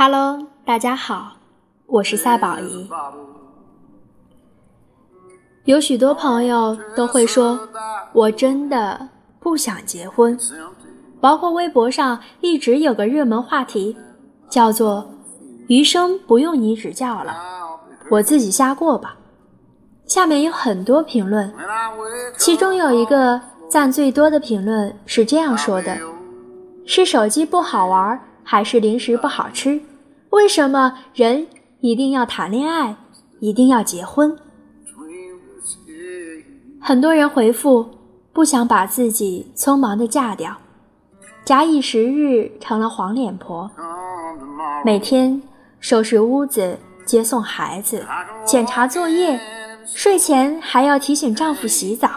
Hello，大家好，我是赛宝仪。有许多朋友都会说，我真的不想结婚。包括微博上一直有个热门话题，叫做“余生不用你指教了，我自己瞎过吧”。下面有很多评论，其中有一个赞最多的评论是这样说的：“是手机不好玩，还是零食不好吃？为什么人一定要谈恋爱，一定要结婚？”很多人回复：“不想把自己匆忙的嫁掉。”假以时日，成了黄脸婆，每天收拾屋子、接送孩子、检查作业，睡前还要提醒丈夫洗澡，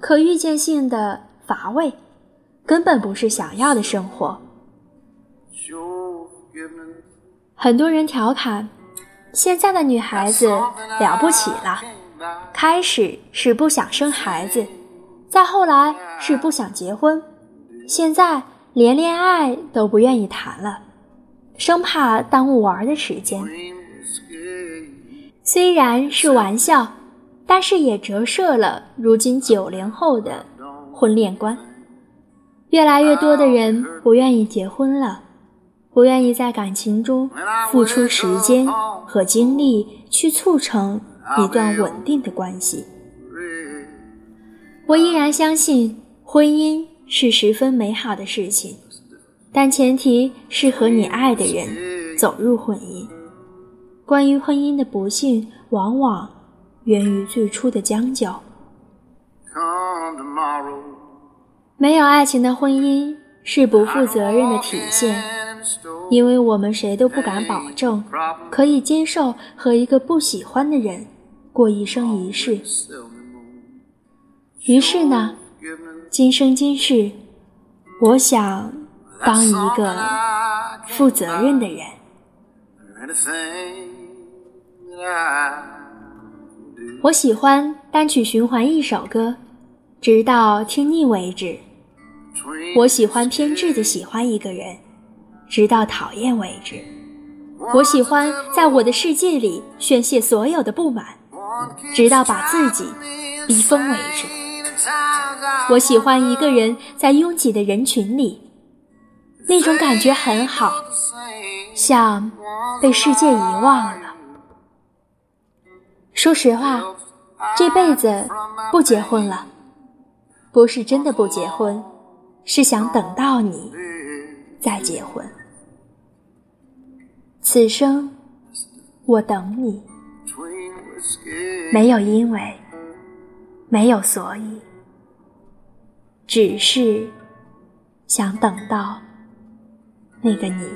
可预见性的乏味，根本不是想要的生活。很多人调侃，现在的女孩子了不起了，开始是不想生孩子，再后来是不想结婚。现在连恋爱都不愿意谈了，生怕耽误玩的时间。虽然是玩笑，但是也折射了如今九零后的婚恋观。越来越多的人不愿意结婚了，不愿意在感情中付出时间和精力去促成一段稳定的关系。我依然相信婚姻。是十分美好的事情，但前提是和你爱的人走入婚姻。关于婚姻的不幸，往往源于最初的将就。没有爱情的婚姻是不负责任的体现，因为我们谁都不敢保证可以接受和一个不喜欢的人过一生一世。于是呢？今生今世，我想当一个负责任的人。我喜欢单曲循环一首歌，直到听腻为止。我喜欢偏执的喜欢一个人，直到讨厌为止。我喜欢在我的世界里宣泄所有的不满，直到把自己逼疯为止。我喜欢一个人在拥挤的人群里，那种感觉很好，像被世界遗忘了。说实话，这辈子不结婚了，不是真的不结婚，是想等到你再结婚。此生我等你，没有因为，没有所以。只是想等到那个你。